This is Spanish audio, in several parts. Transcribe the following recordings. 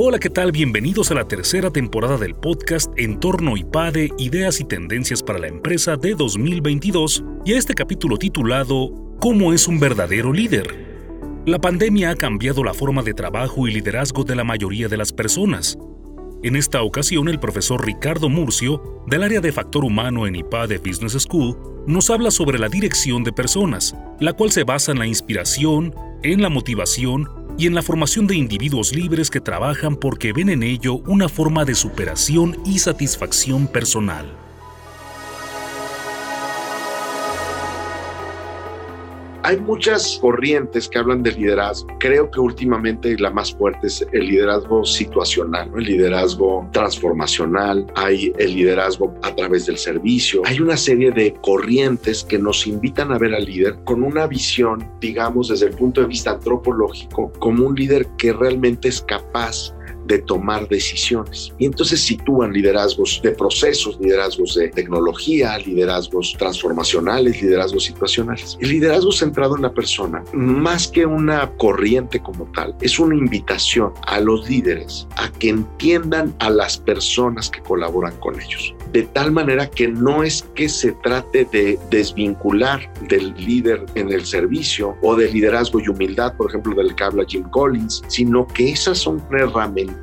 Hola, ¿qué tal? Bienvenidos a la tercera temporada del podcast Entorno IPADE, Ideas y Tendencias para la Empresa de 2022 y a este capítulo titulado ¿Cómo es un verdadero líder? La pandemia ha cambiado la forma de trabajo y liderazgo de la mayoría de las personas. En esta ocasión, el profesor Ricardo Murcio, del área de factor humano en IPADE Business School, nos habla sobre la dirección de personas, la cual se basa en la inspiración, en la motivación y en la formación de individuos libres que trabajan porque ven en ello una forma de superación y satisfacción personal. Hay muchas corrientes que hablan de liderazgo. Creo que últimamente la más fuerte es el liderazgo situacional, el liderazgo transformacional, hay el liderazgo a través del servicio. Hay una serie de corrientes que nos invitan a ver al líder con una visión, digamos, desde el punto de vista antropológico, como un líder que realmente es capaz de tomar decisiones. Y entonces sitúan liderazgos de procesos, liderazgos de tecnología, liderazgos transformacionales, liderazgos situacionales. El liderazgo centrado en la persona, más que una corriente como tal, es una invitación a los líderes a que entiendan a las personas que colaboran con ellos. De tal manera que no es que se trate de desvincular del líder en el servicio o de liderazgo y humildad, por ejemplo, del que habla Jim Collins, sino que esas son herramientas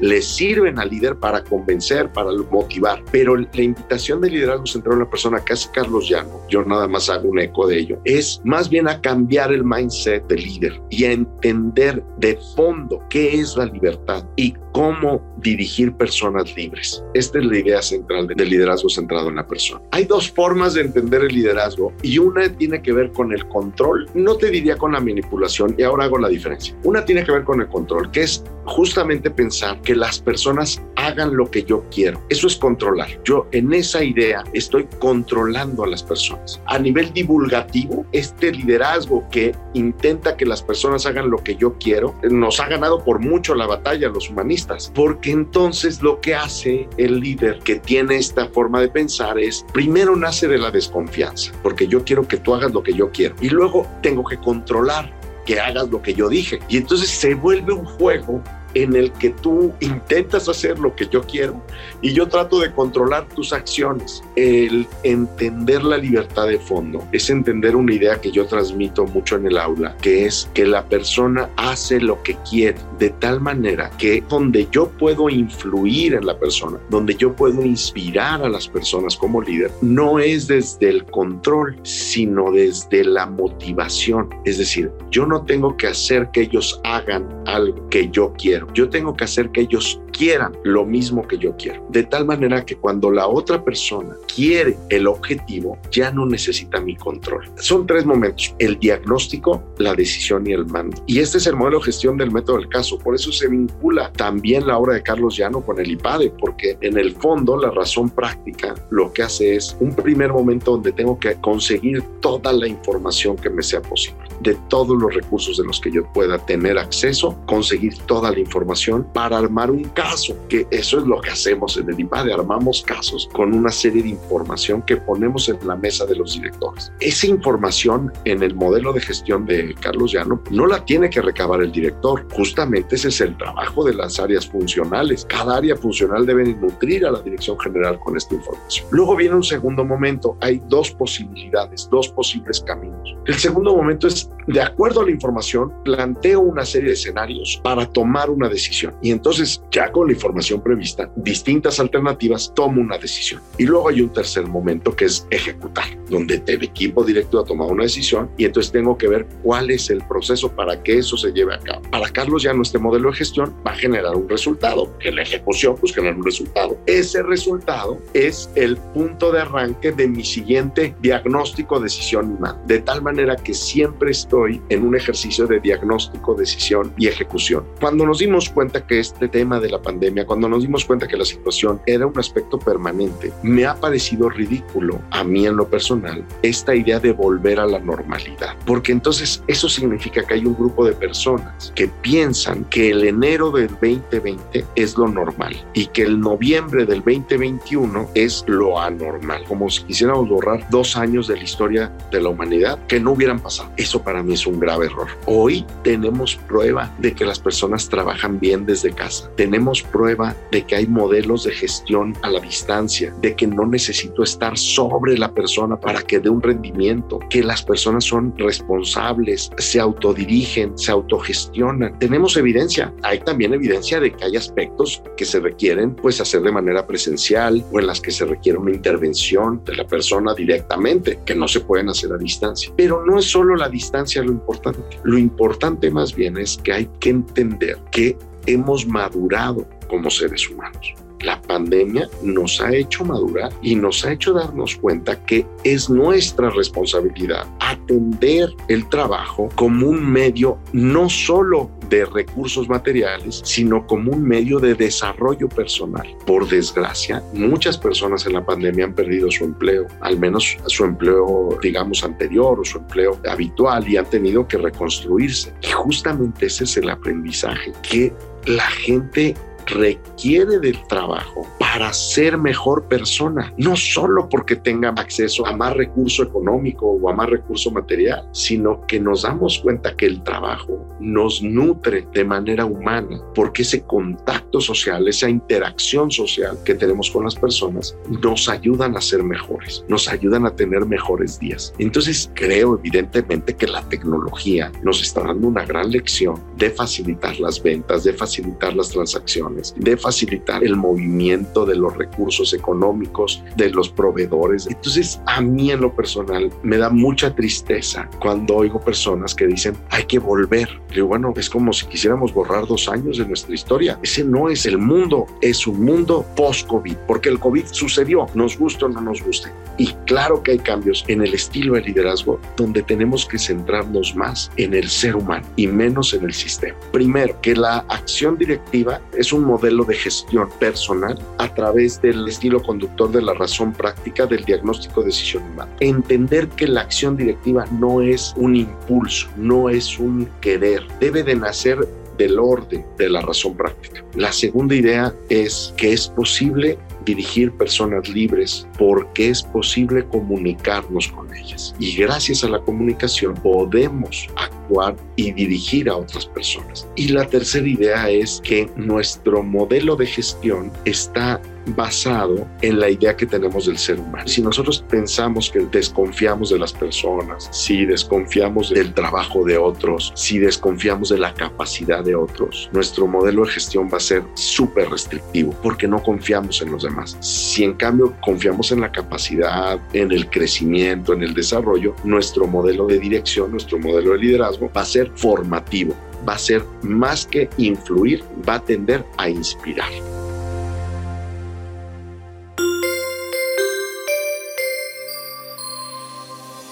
le sirven al líder para convencer, para motivar. Pero la invitación de liderazgo centrado en la persona que hace Carlos Llano, yo nada más hago un eco de ello, es más bien a cambiar el mindset del líder y a entender de fondo qué es la libertad y cómo dirigir personas libres. Esta es la idea central del liderazgo centrado en la persona. Hay dos formas de entender el liderazgo y una tiene que ver con el control. No te diría con la manipulación y ahora hago la diferencia. Una tiene que ver con el control, que es justamente pensar que las personas hagan lo que yo quiero. Eso es controlar. Yo en esa idea estoy controlando a las personas. A nivel divulgativo, este liderazgo que intenta que las personas hagan lo que yo quiero, nos ha ganado por mucho la batalla los humanistas, porque entonces lo que hace el líder que tiene esta forma de pensar es, primero nace de la desconfianza, porque yo quiero que tú hagas lo que yo quiero, y luego tengo que controlar que hagas lo que yo dije. Y entonces se vuelve un juego en el que tú intentas hacer lo que yo quiero y yo trato de controlar tus acciones. El entender la libertad de fondo es entender una idea que yo transmito mucho en el aula, que es que la persona hace lo que quiere de tal manera que donde yo puedo influir en la persona, donde yo puedo inspirar a las personas como líder, no es desde el control, sino desde la motivación. Es decir, yo no tengo que hacer que ellos hagan algo que yo quiero yo tengo que hacer que ellos quieran lo mismo que yo quiero. De tal manera que cuando la otra persona quiere el objetivo, ya no necesita mi control. Son tres momentos, el diagnóstico, la decisión y el mando. Y este es el modelo de gestión del método del caso. Por eso se vincula también la obra de Carlos Llano con el IPADE, porque en el fondo la razón práctica lo que hace es un primer momento donde tengo que conseguir toda la información que me sea posible, de todos los recursos de los que yo pueda tener acceso, conseguir toda la información para armar un caso que eso es lo que hacemos en el IPADE, armamos casos con una serie de información que ponemos en la mesa de los directores. Esa información en el modelo de gestión de Carlos Llano no la tiene que recabar el director, justamente ese es el trabajo de las áreas funcionales. Cada área funcional debe nutrir a la dirección general con esta información. Luego viene un segundo momento, hay dos posibilidades, dos posibles caminos. El segundo momento es, de acuerdo a la información, planteo una serie de escenarios para tomar una decisión. Y entonces, ya con la información prevista, distintas alternativas, tomo una decisión. Y luego hay un tercer momento que es ejecutar, donde el equipo directo ha tomado una decisión y entonces tengo que ver cuál es el proceso para que eso se lleve a cabo. Para Carlos ya este modelo de gestión va a generar un resultado, que la ejecución pues genera un resultado. Ese resultado es el punto de arranque de mi siguiente diagnóstico, decisión mando. De tal manera que siempre estoy en un ejercicio de diagnóstico, decisión y ejecución. Cuando nos dimos cuenta que este tema de la pandemia, cuando nos dimos cuenta que la situación era un aspecto permanente, me ha parecido ridículo a mí en lo personal esta idea de volver a la normalidad, porque entonces eso significa que hay un grupo de personas que piensan que el enero del 2020 es lo normal y que el noviembre del 2021 es lo anormal, como si quisiéramos borrar dos años de la historia de la humanidad que no hubieran pasado. Eso para mí es un grave error. Hoy tenemos prueba de que las personas trabajan bien desde casa. Tenemos prueba de que hay modelos de gestión a la distancia, de que no necesito estar sobre la persona para que dé un rendimiento, que las personas son responsables, se autodirigen, se autogestionan. Tenemos evidencia. Hay también evidencia de que hay aspectos que se requieren pues hacer de manera presencial o en las que se requiere una intervención de la persona directamente, que no se pueden hacer a distancia. Pero no es solo la distancia lo importante. Lo importante más bien es que hay que entender que hemos madurado como seres humanos. La pandemia nos ha hecho madurar y nos ha hecho darnos cuenta que es nuestra responsabilidad atender el trabajo como un medio no solo de recursos materiales, sino como un medio de desarrollo personal. Por desgracia, muchas personas en la pandemia han perdido su empleo, al menos su empleo, digamos, anterior o su empleo habitual y han tenido que reconstruirse. Y justamente ese es el aprendizaje, que la gente requiere del trabajo para ser mejor persona, no solo porque tenga acceso a más recurso económico o a más recurso material, sino que nos damos cuenta que el trabajo nos nutre de manera humana, porque ese contacto social, esa interacción social que tenemos con las personas, nos ayudan a ser mejores, nos ayudan a tener mejores días. Entonces creo evidentemente que la tecnología nos está dando una gran lección de facilitar las ventas, de facilitar las transacciones, de facilitar el movimiento de los recursos económicos, de los proveedores. Entonces a mí en lo personal me da mucha tristeza cuando oigo personas que dicen hay que volver Digo, bueno, es como si quisiéramos borrar dos años de nuestra historia. Ese no es el mundo, es un mundo post-COVID, porque el COVID sucedió, nos guste o no nos guste. Y claro que hay cambios en el estilo de liderazgo donde tenemos que centrarnos más en el ser humano y menos en el sistema. Primero, que la acción directiva es un modelo de gestión personal a través del estilo conductor de la razón práctica del diagnóstico de decisión humana. Entender que la acción directiva no es un impulso, no es un querer debe de nacer del orden de la razón práctica. La segunda idea es que es posible dirigir personas libres porque es posible comunicarnos con ellas. Y gracias a la comunicación podemos actuar y dirigir a otras personas. Y la tercera idea es que nuestro modelo de gestión está basado en la idea que tenemos del ser humano. Si nosotros pensamos que desconfiamos de las personas, si desconfiamos del trabajo de otros, si desconfiamos de la capacidad de otros, nuestro modelo de gestión va a ser súper restrictivo porque no confiamos en los demás. Si en cambio confiamos en la capacidad, en el crecimiento, en el desarrollo, nuestro modelo de dirección, nuestro modelo de liderazgo va a ser formativo, va a ser más que influir, va a tender a inspirar.